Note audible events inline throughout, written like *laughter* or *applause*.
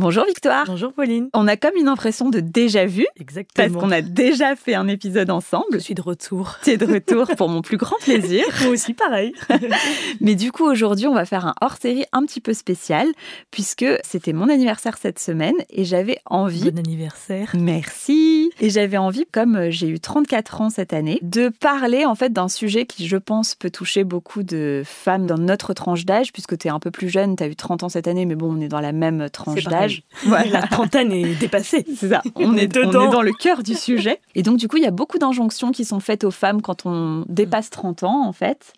Bonjour Victoire. Bonjour Pauline. On a comme une impression de déjà vu. Exactement. Parce qu'on a déjà fait un épisode ensemble. Je suis de retour. Tu es de retour pour mon plus grand plaisir. *laughs* Moi aussi, pareil. *laughs* Mais du coup, aujourd'hui, on va faire un hors-série un petit peu spécial, puisque c'était mon anniversaire cette semaine et j'avais envie. Bon anniversaire. Merci. Et j'avais envie, comme euh, j'ai eu 34 ans cette année, de parler en fait d'un sujet qui, je pense, peut toucher beaucoup de femmes dans notre tranche d'âge, puisque tu es un peu plus jeune, tu as eu 30 ans cette année, mais bon, on est dans la même tranche d'âge. *laughs* La trentaine est dépassée. C'est ça. *laughs* On, est, dedans. on est dans le cœur du sujet. Et donc, du coup, il y a beaucoup d'injonctions qui sont faites aux femmes quand on dépasse 30 ans, en fait.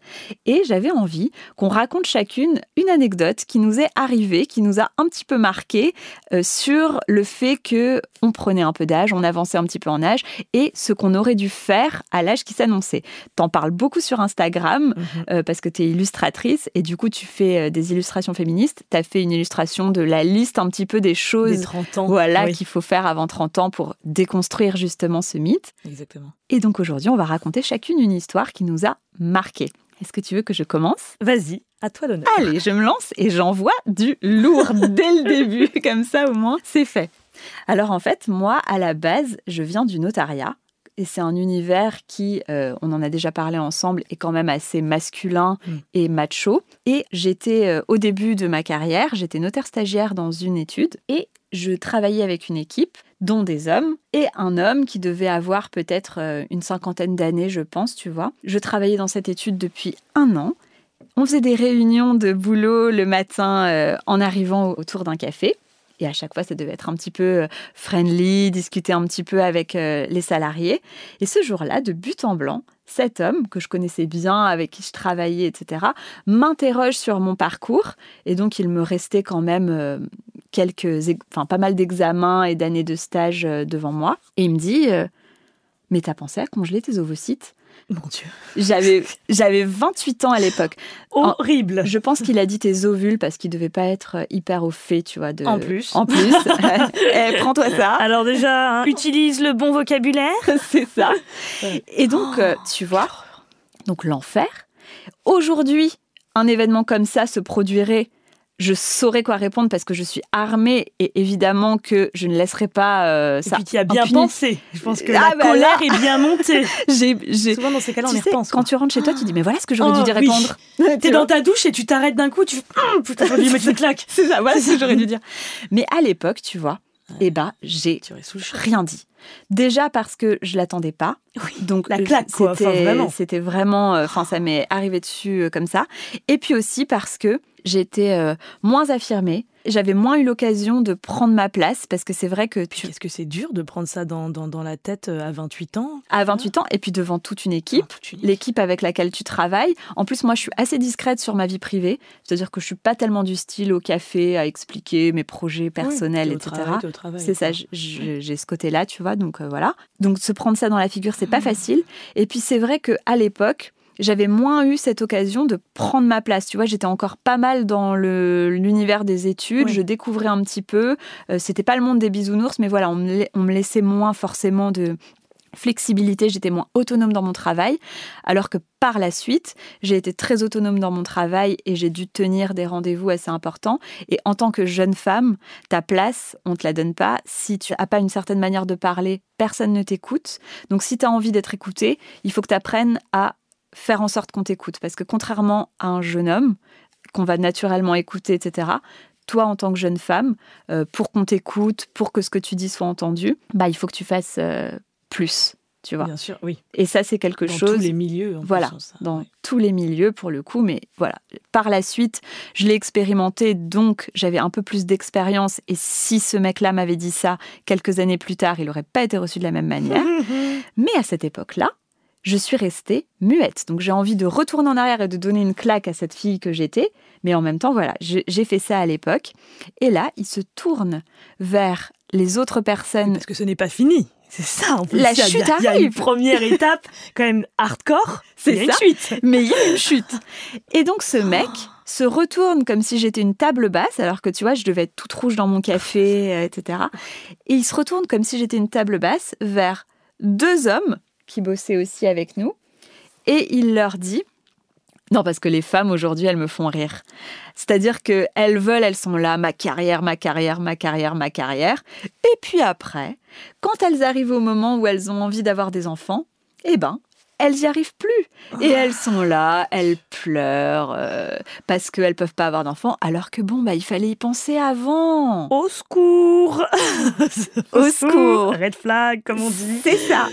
Et j'avais envie qu'on raconte chacune une anecdote qui nous est arrivée, qui nous a un petit peu marqué euh, sur le fait que on prenait un peu d'âge, on avançait un petit peu en âge et ce qu'on aurait dû faire à l'âge qui s'annonçait. T'en parles beaucoup sur Instagram Mhm. euh, parce que tu es illustratrice et du coup, tu fais euh, des illustrations féministes. Tu as fait une illustration de la liste un petit peu des choses Des 30 ans. voilà, Oui. qu'il faut faire avant 30 ans pour déconstruire justement ce mythe. Exactement. Et donc aujourd'hui, on va raconter chacune une histoire qui nous a marqué. Est-ce que tu veux que je commence? Vas-y, à toi l'honneur. Allez, je me lance et j'envoie du lourd *laughs* dès le début, comme ça au moins c'est fait. Alors en fait, moi à la base, je viens du notariat. Et c'est un univers qui, euh, on en a déjà parlé ensemble, est quand même assez masculin Mm. et macho. Et j'étais euh, au début de ma carrière, j'étais notaire stagiaire dans une étude et je travaillais avec une équipe dont des hommes et un homme qui devait avoir peut-être euh, une cinquantaine d'années, je pense, tu vois. Je travaillais dans cette étude depuis un an. On faisait des réunions de boulot le matin euh, en arrivant autour d'un café. Et à chaque fois, ça devait être un petit peu euh, friendly, discuter un petit peu avec euh, les salariés. Et ce jour-là, de but en blanc, cet homme que je connaissais bien, avec qui je travaillais, etc., m'interroge sur mon parcours. Et donc, il me restait quand même euh, quelques, enfin, pas mal d'examens et d'années de stage devant moi. Et il me dit, mais t'as pensé à congeler tes ovocytes? Mon Dieu. J'avais, *laughs* j'avais 28 ans à l'époque. En- Horrible. Je pense qu'il a dit tes ovules parce qu'il devait pas être hyper au fait, tu vois. De... En plus. En plus. *laughs* *laughs* Eh, prends-toi ça. Alors déjà, hein, utilise le bon vocabulaire. C'est ça. Et donc, euh, tu vois, donc l'enfer. Aujourd'hui, un événement comme ça se produirait. Je saurais quoi répondre parce que je suis armée et évidemment que je ne laisserai pas euh, Et ça. puis tu as bien pensé. Je pense que Ah, la bah colère là. est bien montée. *laughs* J'ai, j'ai- Souvent dans ces cas-là, on y repense. quand quoi. tu rentres chez toi, tu dis mais voilà ce que j'aurais Oh, dû oui. répondre. *laughs* T'es dans ta douche et tu t'arrêtes d'un coup, tu fais Hum, putain, j'aurais dû mettre une claque. C'est ça, voilà ce que *laughs* j'aurais dû dire. Mais à l'époque, tu vois, eh ben, j'ai rien dit. Déjà parce que je l'attendais pas. Oui, Donc la claque, quoi. Enfin, c'était- vraiment. C'était vraiment, euh, enfin ça m'est arrivé dessus euh, comme ça. Et puis aussi parce que j'étais euh, moins affirmée. J'avais moins eu l'occasion de prendre ma place parce que c'est vrai que tu qu'est-ce que c'est dur de prendre ça dans, dans, dans la tête euh, à 28 ans à 28 ans et puis devant toute une équipe. Ah, L'équipe avec laquelle tu travailles. En plus, moi, je suis assez discrète sur ma vie privée. C'est-à-dire que je suis pas tellement du style au café à expliquer mes projets personnels, Oui, etc. C'est ça, j'ai ce côté-là, tu vois, donc euh, voilà. Donc se prendre ça dans la figure, c'est pas facile. Et puis c'est vrai que à l'époque, j'avais moins eu cette occasion de prendre ma place. Tu vois, j'étais encore pas mal dans le- l'univers des études, Oui. je découvrais un petit peu. Euh, C'était pas le monde des bisounours, mais voilà, on me, on me laissait moins forcément de flexibilité, j'étais moins autonome dans mon travail, alors que par la suite, j'ai été très autonome dans mon travail et j'ai dû tenir des rendez-vous assez importants. Et en tant que jeune femme, ta place, on te la donne pas. Si tu n'as pas une certaine manière de parler, personne ne t'écoute. Donc si tu as envie d'être écouté, il faut que tu apprennes à faire en sorte qu'on t'écoute. Parce que contrairement à un jeune homme, qu'on va naturellement écouter, etc., toi, en tant que jeune femme, euh, pour qu'on t'écoute, pour que ce que tu dis soit entendu, bah, il faut que tu fasses euh, plus, tu vois. Bien sûr, oui. Et ça, c'est quelque Dans chose tous les milieux. en Voilà, hein, ça. dans tous les milieux pour le coup, mais voilà. Par la suite, je l'ai expérimenté, donc j'avais un peu plus d'expérience. Et si ce mec-là m'avait dit ça quelques années plus tard, il n'aurait pas été reçu de la même manière. *laughs* mais à cette époque-là, je suis restée muette. Donc j'ai envie de retourner en arrière et de donner une claque à cette fille que j'étais. Mais en même temps, voilà, j'ai fait ça à l'époque. Et là, il se tourne vers les autres personnes. Parce que ce n'est pas fini. C'est ça, en plus. La chute il y a- Il y a arrive. une première étape, quand même hardcore. *laughs* C'est une suite. Mais il y a une chute. *laughs* Et donc ce mec se retourne comme si j'étais une table basse, alors que tu vois, je devais être toute rouge dans mon café, *laughs* etc. Et il se retourne comme si j'étais une table basse vers deux hommes qui bossaient aussi avec nous. Et il leur dit, Non, parce que les femmes aujourd'hui, elles me font rire. C'est-à-dire que elles veulent, elles sont là, ma carrière, ma carrière, ma carrière, ma carrière. Et puis après, quand elles arrivent au moment où elles ont envie d'avoir des enfants, eh ben, elles n'y arrivent plus. Et elles sont là, elles pleurent euh, parce qu'elles peuvent pas avoir d'enfants, alors que bon, bah, il fallait y penser avant. Au secours *laughs* Au secours Red flag, comme on dit. C'est ça.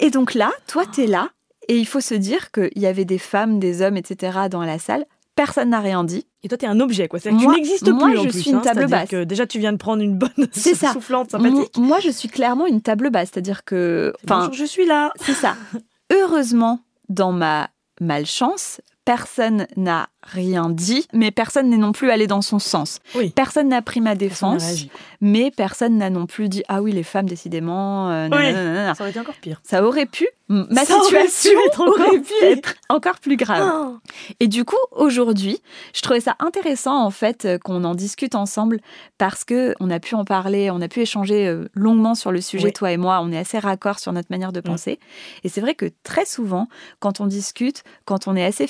Et donc là, toi, tu es là, et il faut se dire qu'il y avait des femmes, des hommes, etc. dans la salle. Personne n'a rien dit. Et toi, t'es un objet, quoi. C'est-à-dire que Moi- tu n'existes moi, plus. en je plus, suis une hein. table basse. que déjà, tu viens de prendre une bonne *laughs* soufflante sympathique. Moi, je suis clairement une table basse, c'est-à-dire que, enfin, je suis là. c'est ça. *laughs* Heureusement, dans ma malchance, personne n'a rien dit, mais personne n'est non plus allé dans son sens. Oui. Personne n'a pris ma défense, mais personne n'a non plus dit ah oui les femmes décidément. euh, Oui. Ça aurait été encore pire. Ça aurait pu, ma Ça aurait pu situation être encore aurait pu être encore plus grave. Oh. Et du coup, aujourd'hui, je trouvais ça intéressant en fait euh, qu'on en discute ensemble parce que on a pu en parler, on a pu échanger euh, longuement sur le sujet, Oui. toi et moi. On est assez raccord sur notre manière de Mm. penser. Et c'est vrai que très souvent, quand on discute, quand on est assez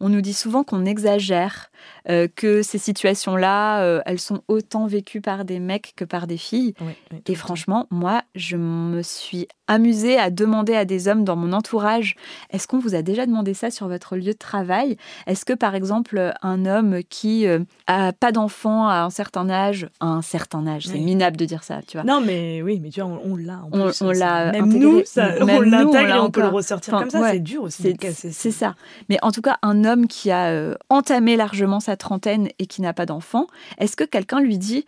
on nous dit souvent qu'on exagère, euh, que ces situations-là, euh, elles sont autant vécues par des mecs que par des filles. Oui, oui, tout Et franchement, moi, je me suis amusée à demander à des hommes dans mon entourage est-ce qu'on vous a déjà demandé ça sur votre lieu de travail? Est-ce que, par exemple, un homme qui euh, a pas d'enfant à un certain âge, à un certain âge, c'est minable de dire ça, tu vois Non, mais oui, mais tu vois, on, l'a. On- on l'a Même intégré. nous, ça, Même on l'intègre et on peut le ressortir Enfin, comme ça. ouais. C'est dur aussi. c'est ça. Mais en tout cas, un homme qui a euh, entamé largement sa trentaine et qui n'a pas d'enfant, est-ce que quelqu'un lui dit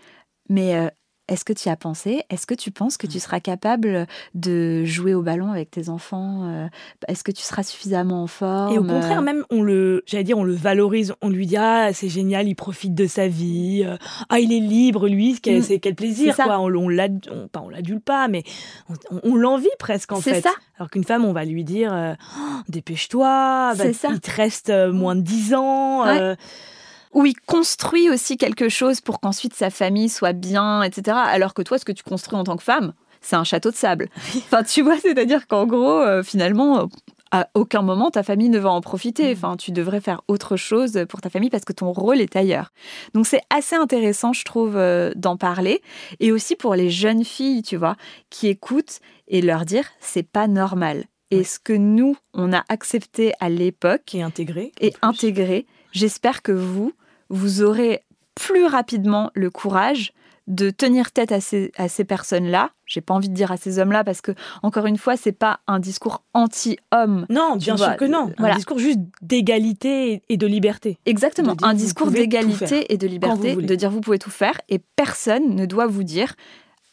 Mais euh, est-ce que tu y as pensé? Est-ce que tu penses que tu seras capable de jouer au ballon avec tes enfants Euh, Est-ce que tu seras suffisamment en forme? Et au contraire, même, on le, j'allais dire, on le valorise. On lui dit, ah, c'est génial, il profite de sa vie. euh, Ah, il est libre, lui, quel- Mm. c'est quel plaisir, C'est quoi. On, on l'ad- on- pas, on l'adule pas, mais on, l'envie presque, en C'est fait. ça. Alors qu'une femme, on va lui dire, Oh, dépêche-toi, bah, C'est il te reste moins de 10 ans. Ouais. euh, Où il construit aussi quelque chose pour qu'ensuite sa famille soit bien, etc. Alors que toi, ce que tu construis en tant que femme, c'est un château de sable. *laughs* Enfin, tu vois, c'est-à-dire qu'en gros, euh, finalement, euh, à aucun moment ta famille ne va en profiter. Mm. Enfin, tu devrais faire autre chose pour ta famille parce que ton rôle est ailleurs. Donc, c'est assez intéressant, je trouve, euh, d'en parler. Et aussi pour les jeunes filles, tu vois, qui écoutent et leur dire, c'est pas normal. Et Ouais. ce que nous, on a accepté à l'époque, est intégré. et intégré. J'espère que vous, vous aurez plus rapidement le courage de tenir tête à ces, à ces personnes-là. J'ai pas envie de dire à ces hommes-là parce que, encore une fois, c'est pas un discours anti-homme. Non, bien vois, sûr que non. voilà. Un discours juste d'égalité et- de liberté. Exactement, De un discours d'égalité et de liberté, de dire vous pouvez tout faire et personne ne doit vous dire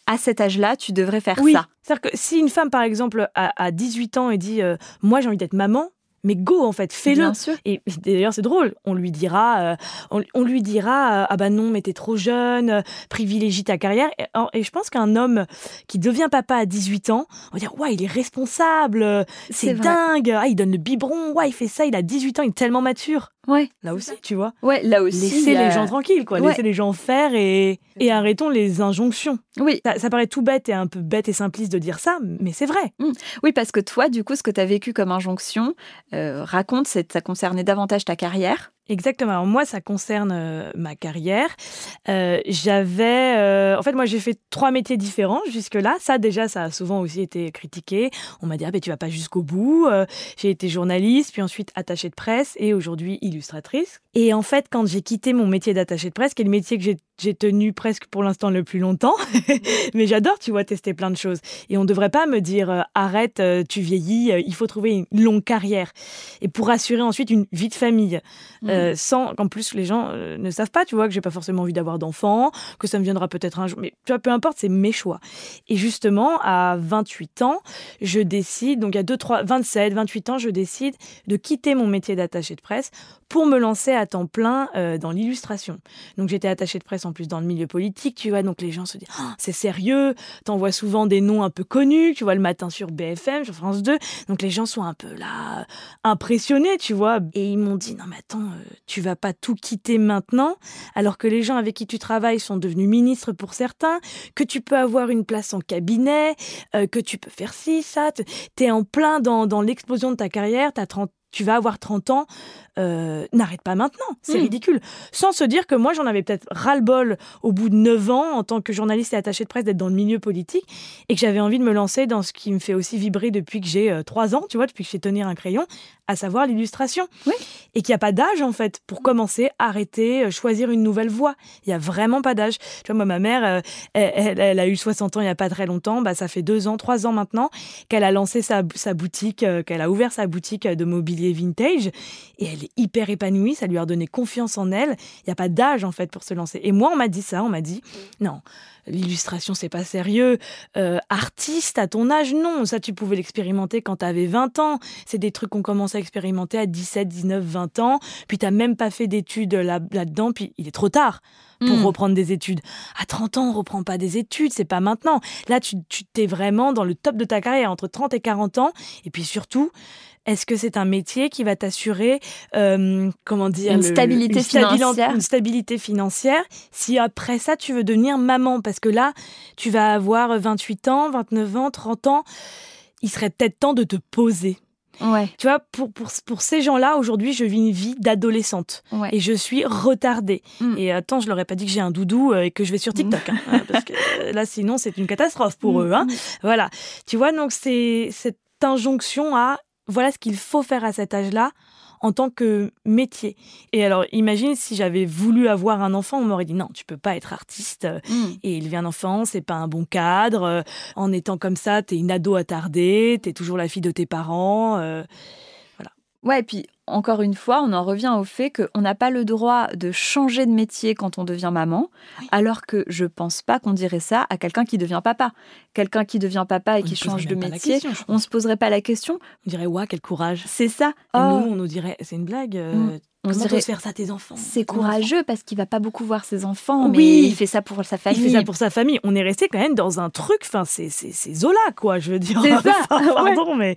à cet âge-là, tu devrais faire oui. ça. C'est-à-dire que si une femme, par exemple, a, a 18 ans et dit euh, Moi, j'ai envie d'être maman, mais go, en fait, fais-le. Et d'ailleurs, c'est drôle. On lui dira, euh, on, on lui dira, euh, ah bah non, mais t'es trop jeune, euh, privilégie ta carrière. Et, je pense qu'un homme qui devient papa à 18 ans, on va dire, ouais, il est responsable, c'est dingue, ah, il donne le biberon, ouais, il fait ça, il a 18 ans, il est tellement mature. Ouais, Là aussi, tu vois. ouais, là aussi. il Laissez a- les gens tranquilles, quoi. Ouais. Laissez les gens faire et, et arrêtons les injonctions. Oui, Ça, ça paraît tout bête et un peu bête et simpliste de dire ça, mais c'est vrai. Oui, parce que toi, du coup, ce que tu as vécu comme injonction, euh, raconte, c'est ça concernait davantage ta carrière. Exactement. Alors moi, ça concerne euh, ma carrière. Euh, J'avais, euh, en fait, moi, j'ai fait trois métiers différents jusque-là. Ça, déjà, ça a souvent aussi été critiqué. On m'a dit, ah, ben, tu vas pas jusqu'au bout. J'ai été journaliste, puis ensuite attachée de presse, et aujourd'hui illustratrice. Et en fait, quand j'ai quitté mon métier d'attachée de presse, qui est le métier que j'ai j'ai tenu presque pour l'instant le plus longtemps, *laughs* mais j'adore, tu vois, tester plein de choses. Et on ne devrait pas me dire, euh, arrête, euh, tu vieillis, euh, il faut trouver une longue carrière. Et pour assurer ensuite une vie de famille. Euh, sans qu'en plus les gens ne savent pas, tu vois, que j'ai pas forcément envie d'avoir d'enfants, que ça me viendra peut-être un jour, mais tu vois, peu importe, c'est mes choix. Et justement, à 28 ans, je décide, donc il y a 2, 3, 27, 28 ans, je décide de quitter mon métier d'attaché de presse pour me lancer à temps plein dans l'illustration. Donc j'étais attachée de presse en plus dans le milieu politique, tu vois, donc les gens se disent, Ah, c'est sérieux, t'envoies souvent des noms un peu connus, tu vois, le matin sur BFM, sur France 2, donc les gens sont un peu là, impressionnés, tu vois, et ils m'ont dit, non mais attends, euh, tu vas pas tout quitter maintenant, alors que les gens avec qui tu travailles sont devenus ministres pour certains, que tu peux avoir une place en cabinet, euh, que tu peux faire ci, ça, t'es en plein dans, dans l'explosion de ta carrière, t'as 30 tu vas avoir 30 ans, euh, n'arrête pas maintenant, c'est Mm. ridicule. Sans se dire que moi, j'en avais peut-être ras-le-bol au bout de 9 ans en tant que journaliste et attachée de presse d'être dans le milieu politique et que j'avais envie de me lancer dans ce qui me fait aussi vibrer depuis que j'ai 3 ans, tu vois, depuis que je sais tenir un crayon, à savoir l'illustration. Oui. Et qu'il n'y a pas d'âge, en fait, pour commencer, arrêter, euh, choisir une nouvelle voie. Il n'y a vraiment pas d'âge. Tu vois, moi, ma mère, euh, elle, elle- elle a eu 60 ans il n'y a pas très longtemps. Bah, ça fait deux ans, trois ans maintenant qu'elle a lancé sa, sa boutique, euh, qu'elle a ouvert sa boutique de mobilier vintage. Et elle est hyper épanouie. Ça lui a redonné confiance en elle. Il n'y a pas d'âge, en fait, pour se lancer. Et moi, on m'a dit ça. On m'a dit, non, l'illustration, c'est pas sérieux. Euh, artiste à ton âge, non. Ça, tu pouvais l'expérimenter quand tu avais 20 ans. C'est des trucs qu'on commence à expérimenter à 17, 19, 20 ans. Puis t'as même pas fait d'études là- là-dedans. puis il est trop tard pour Mm. reprendre des études. À 30 ans, on reprend pas des études, c'est pas maintenant. Là, tu tu t'es vraiment dans le top de ta carrière, entre 30 et 40 ans. Et puis surtout, est-ce que c'est un métier qui va t'assurer, euh, comment dire, Une le- stabilité une financière. Une stabilité financière. Si après ça, tu veux devenir maman, parce que là, tu vas avoir 28 ans, 29 ans, 30 ans, il serait peut-être temps de te poser. Ouais, Tu vois, pour, pour, pour ces gens-là, aujourd'hui, je vis une vie d'adolescente ouais. et je suis retardée. Mm. Et attends, je leur ai pas dit que j'ai un doudou euh, et que je vais sur TikTok, hein, hein, parce que euh, là, sinon, c'est une catastrophe pour eux. Hein. Voilà. Tu vois, donc c'est cette injonction à voilà ce qu'il faut faire à cet âge-là en tant que métier. Et alors, imagine si j'avais voulu avoir un enfant, on m'aurait dit non, tu peux pas être artiste euh, Mm. et élever un enfant, c'est pas un bon cadre. euh, En étant comme ça, t'es une ado attardée, t'es toujours la fille de tes parents. euh, Ouais, et puis encore une fois, on en revient au fait qu'on n'a pas le droit de changer de métier quand on devient maman, Oui. alors que je pense pas qu'on dirait ça à quelqu'un qui devient papa. Quelqu'un qui devient papa et on qui change de métier, question, on se poserait pas la question. On dirait, ouais, quel courage. C'est ça. Et Oh, nous, on nous dirait, c'est une blague. euh, Mm. On comment dirait, faire ça à tes enfants c'est enfant courageux parce qu'il va pas beaucoup voir ses enfants, mais Oui. il fait ça pour sa Il famille. fait ça pour sa famille. On est resté quand même dans un truc. Enfin, c'est Zola, quoi. Je veux dire. C'est ça, *laughs* Enfin, ouais. Pardon, mais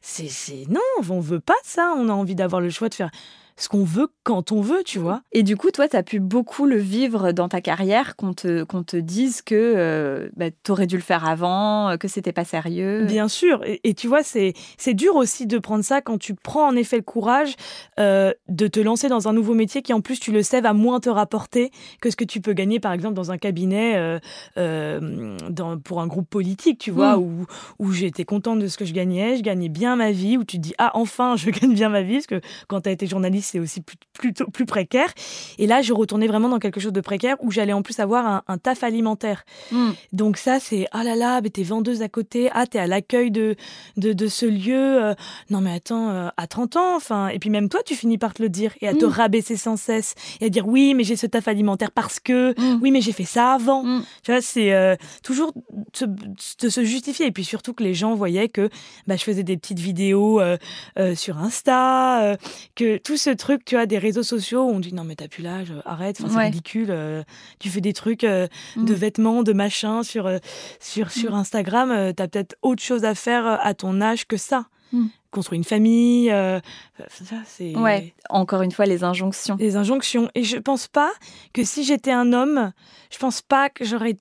c'est c'est non. On veut pas ça. On a envie d'avoir le choix de faire ce qu'on veut quand on veut, tu vois. Et du coup, toi, tu as pu beaucoup le vivre dans ta carrière, qu'on te, qu'on te dise que euh, bah, tu aurais dû le faire avant, euh, que c'était pas sérieux. Bien sûr. Et, et tu vois, c'est c'est dur aussi de prendre ça quand tu prends en effet le courage euh, de te lancer dans un nouveau métier qui, en plus, tu le sais, va moins te rapporter que ce que tu peux gagner, par exemple, dans un cabinet euh, euh, dans, pour un groupe politique, tu vois, Mm. où, où j'étais contente de ce que je gagnais, je gagnais bien ma vie, où tu te dis, ah, enfin, *laughs* je gagne bien ma vie, parce que quand tu as été journaliste, c'est aussi plus, plutôt plus précaire. Et là, je retournais vraiment dans quelque chose de précaire où j'allais en plus avoir un, un taf alimentaire. Mm. Donc ça, c'est ah là là, mais t'es vendeuse à côté, ah t'es à l'accueil de, de de ce lieu. euh, non mais attends, euh, à 30 ans, enfin. Et puis même toi, tu finis par te le dire et à te Mm. rabaisser sans cesse et à dire oui, mais j'ai ce taf alimentaire parce que Mm. oui, mais j'ai fait ça avant. Tu vois, c'est euh, toujours se- de se justifier et puis surtout que les gens voyaient que bah, je faisais des petites vidéos sur Insta, que tout ce truc, tu vois, des réseaux sociaux où on dit non mais t'as plus l'âge, arrête, enfin, c'est Ouais. ridicule. euh, tu fais des trucs euh, Mm. de vêtements, de machins sur euh, sur sur Instagram. euh, t'as peut-être autre chose à faire euh, à ton âge que ça. Mm. Construire une famille, euh, ça c'est Ouais, encore une fois, les injonctions. des injonctions. Et je pense pas que si j'étais un homme, je pense pas que j'aurais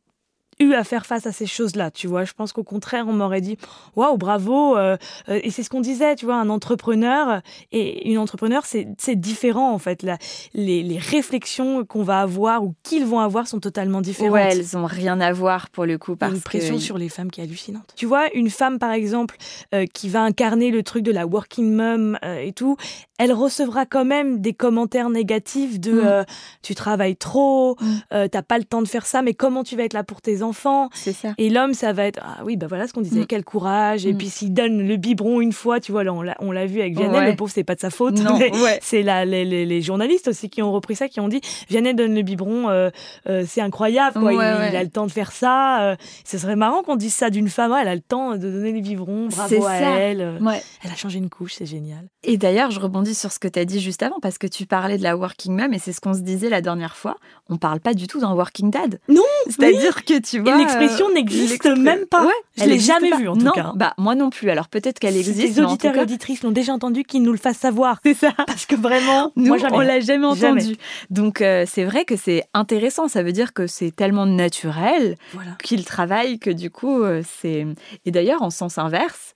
eu à faire face à ces choses-là, tu vois. Je pense qu'au contraire, on m'aurait dit waouh, bravo. euh, euh, et c'est ce qu'on disait, tu vois, un entrepreneur et une entrepreneur, c'est différent en fait. La- les, les réflexions qu'on va avoir ou qu'ils vont avoir sont totalement différentes. Ouais, elles ont rien à voir pour le coup parce une pression que sur les femmes qui est hallucinante. Tu vois, une femme, par exemple, euh, qui va incarner le truc de la working mom euh, et tout, elle recevra quand même des commentaires négatifs de Mm. euh, tu travailles trop, Mm. euh, t'as pas le temps de faire ça, mais comment tu vas être là pour tes enfants c'est ça. Et l'homme, ça va être ah oui, bah voilà ce qu'on disait, Mm. quel courage. Et Mm. puis s'il donne le biberon une fois, tu vois, là on l'a vu avec Vianney, Ouais. le pauvre, c'est pas de sa faute. Ouais. c'est les, les- les journalistes aussi qui ont repris ça, qui ont dit Vianney donne le biberon, euh, euh, c'est incroyable, quoi. Ouais, il, a le temps de faire ça. euh, ce serait marrant qu'on dise ça d'une femme. Elle a le temps de donner les biberons, C'est bravo à ça. elle. Elle a changé une couche, c'est génial. Et d'ailleurs, je rebondis sur ce que tu as dit juste avant, parce que tu parlais de la working mom, et c'est ce qu'on se disait la dernière fois. On parle pas du tout d'un working dad. Non, C'est-à-dire que tu Et vois. l'expression euh, n'existe même pas. Ouais, Je l'ai jamais vue, en tout non, cas. Bah, moi non plus. Alors peut-être qu'elle existe. tout auditeurs et auditrices l'ont déjà entendu, qu'ils nous le fassent savoir. C'est ça. *laughs* Parce que vraiment, Nous, moi on l'a jamais Jamais. entendu. Donc, euh, c'est vrai que c'est intéressant. Ça veut dire que c'est tellement naturel Voilà. qu'il travaille que du coup, euh, c'est. Et d'ailleurs, en sens inverse,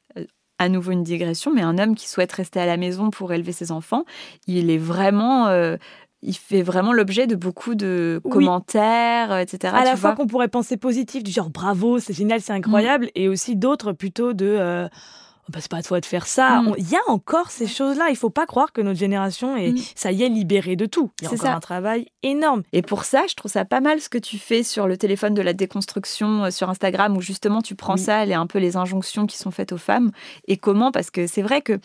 à nouveau une digression, mais un homme qui souhaite rester à la maison pour élever ses enfants, il est vraiment euh, il fait vraiment l'objet de beaucoup de commentaires, euh, etc. À la fois qu'on pourrait penser positif, du genre bravo, c'est génial, c'est incroyable, et aussi d'autres plutôt de euh, bah, c'est pas à toi de faire ça. Mm. Il y a encore ces choses-là. Il faut pas croire que notre génération est, mm. ça y est, libérée de tout. Il y a encore un travail énorme. Et pour ça, je trouve ça pas mal ce que tu fais sur le téléphone de la déconstruction euh, sur Instagram, où justement tu prends ça, et un peu les injonctions qui sont faites aux femmes. Et comment? Parce que c'est vrai que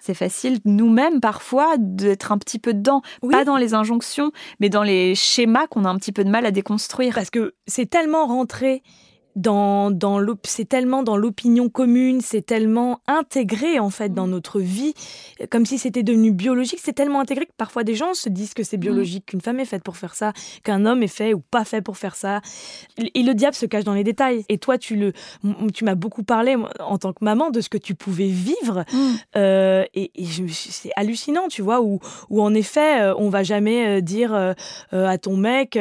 c'est facile nous-mêmes parfois d'être un petit peu dedans, pas dans les injonctions, mais dans les schémas qu'on a un petit peu de mal à déconstruire. Parce que c'est tellement rentré dans, dans c'est tellement dans l'opinion commune, c'est tellement intégré en fait dans mm. notre vie, comme si c'était devenu biologique. C'est tellement intégré que parfois des gens se disent que c'est mm. biologique, qu'une femme est faite pour faire ça, qu'un homme est fait ou pas fait pour faire ça. Et le diable se cache dans les détails. Et toi, tu le, tu m'as beaucoup parlé en tant que maman de ce que tu pouvais vivre. Mm. Euh, et, c'est hallucinant, tu vois, où, où en effet, euh, on va jamais euh, dire à ton mec,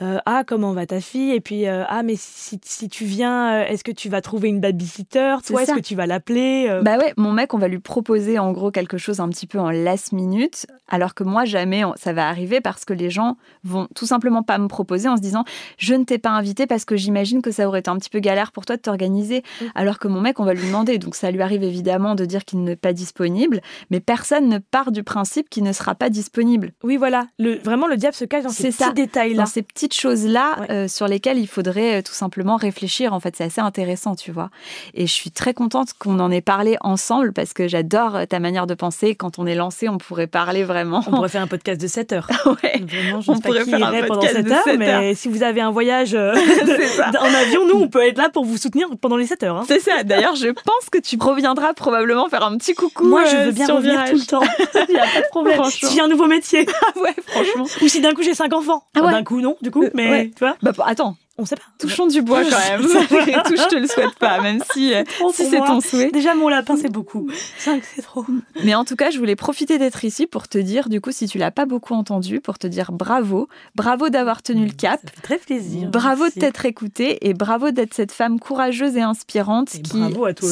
ah comment va ta fille, et puis ah mais si si tu viens, euh, est-ce que tu vas trouver une babysitter Toi, est-ce que tu vas l'appeler euh? Bah ouais, mon mec, on va lui proposer en gros quelque chose un petit peu en last minute, alors que moi, jamais ça va arriver parce que les gens vont tout simplement pas me proposer en se disant je ne t'ai pas invité parce que j'imagine que ça aurait été un petit peu galère pour toi de t'organiser, alors que mon mec, on va lui demander. Donc ça lui arrive évidemment de dire qu'il n'est pas disponible, mais personne ne part du principe qu'il ne sera pas disponible. Oui, voilà. Le, vraiment, le diable se cache dans ces petits détails-là. Dans ces petites choses-là euh, sur lesquelles il faudrait tout simplement réfléchir réfléchir. En fait, c'est assez intéressant, tu vois. Et je suis très contente qu'on en ait parlé ensemble parce que j'adore ta manière de penser. Quand on est lancé, on pourrait parler vraiment. On pourrait faire un podcast de 7 heures. *laughs* ouais. Vraiment, je on pourrait faire un pendant 7 heures, mais si vous avez un voyage euh, *laughs* en *laughs* avion, nous, on peut être là pour vous soutenir pendant les 7 heures. Hein. C'est ça. D'ailleurs, je pense que tu reviendras probablement faire un petit coucou. Moi, je veux euh, bien revenir tout le temps. Il n'y a pas de problème. Si j'ai un nouveau métier. Ah ouais, franchement. Ou si d'un coup j'ai 5 enfants. Ah d'un coup, non, du coup, mais tu vois. Bah, attends, on sait pas. Touchons du bois quand même. *laughs* Tout, je te le souhaite pas, même si, euh, si c'est ton souhait. Déjà, mon lapin, c'est beaucoup. Cinq, c'est trop. Mais en tout cas, je voulais profiter d'être ici pour te dire, du coup, si tu l'as pas beaucoup entendu, pour te dire bravo. Bravo d'avoir tenu le cap. Ça fait très plaisir. Bravo de t'être écoutée et bravo d'être cette femme courageuse et inspirante qui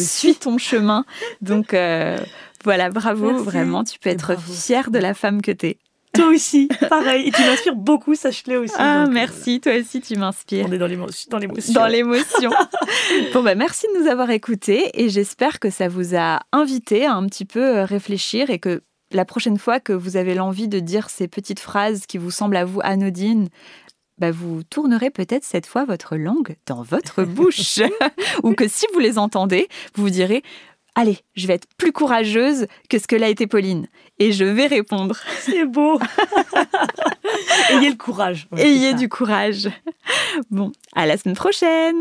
suit ton chemin. Donc, euh, voilà, bravo. Vraiment, tu peux être fière de la femme que tu es. Toi aussi, pareil. Et tu m'inspires beaucoup, sache-le aussi. Ah, euh, merci. Toi aussi, tu m'inspires. On est dans l'émotion. Dans l'émotion. *laughs* bon, bah, merci de nous avoir écoutés et j'espère que ça vous a invité à un petit peu euh, réfléchir et que la prochaine fois que vous avez l'envie de dire ces petites phrases qui vous semblent à vous anodines, bah, vous tournerez peut-être cette fois votre langue dans votre bouche. *laughs* Ou que si vous les entendez, vous vous direz Allez, je vais être plus courageuse que ce que l'a été Pauline. Et je vais répondre. C'est beau. *laughs* Ayez le courage. Ayez du courage. Bon, à la semaine prochaine.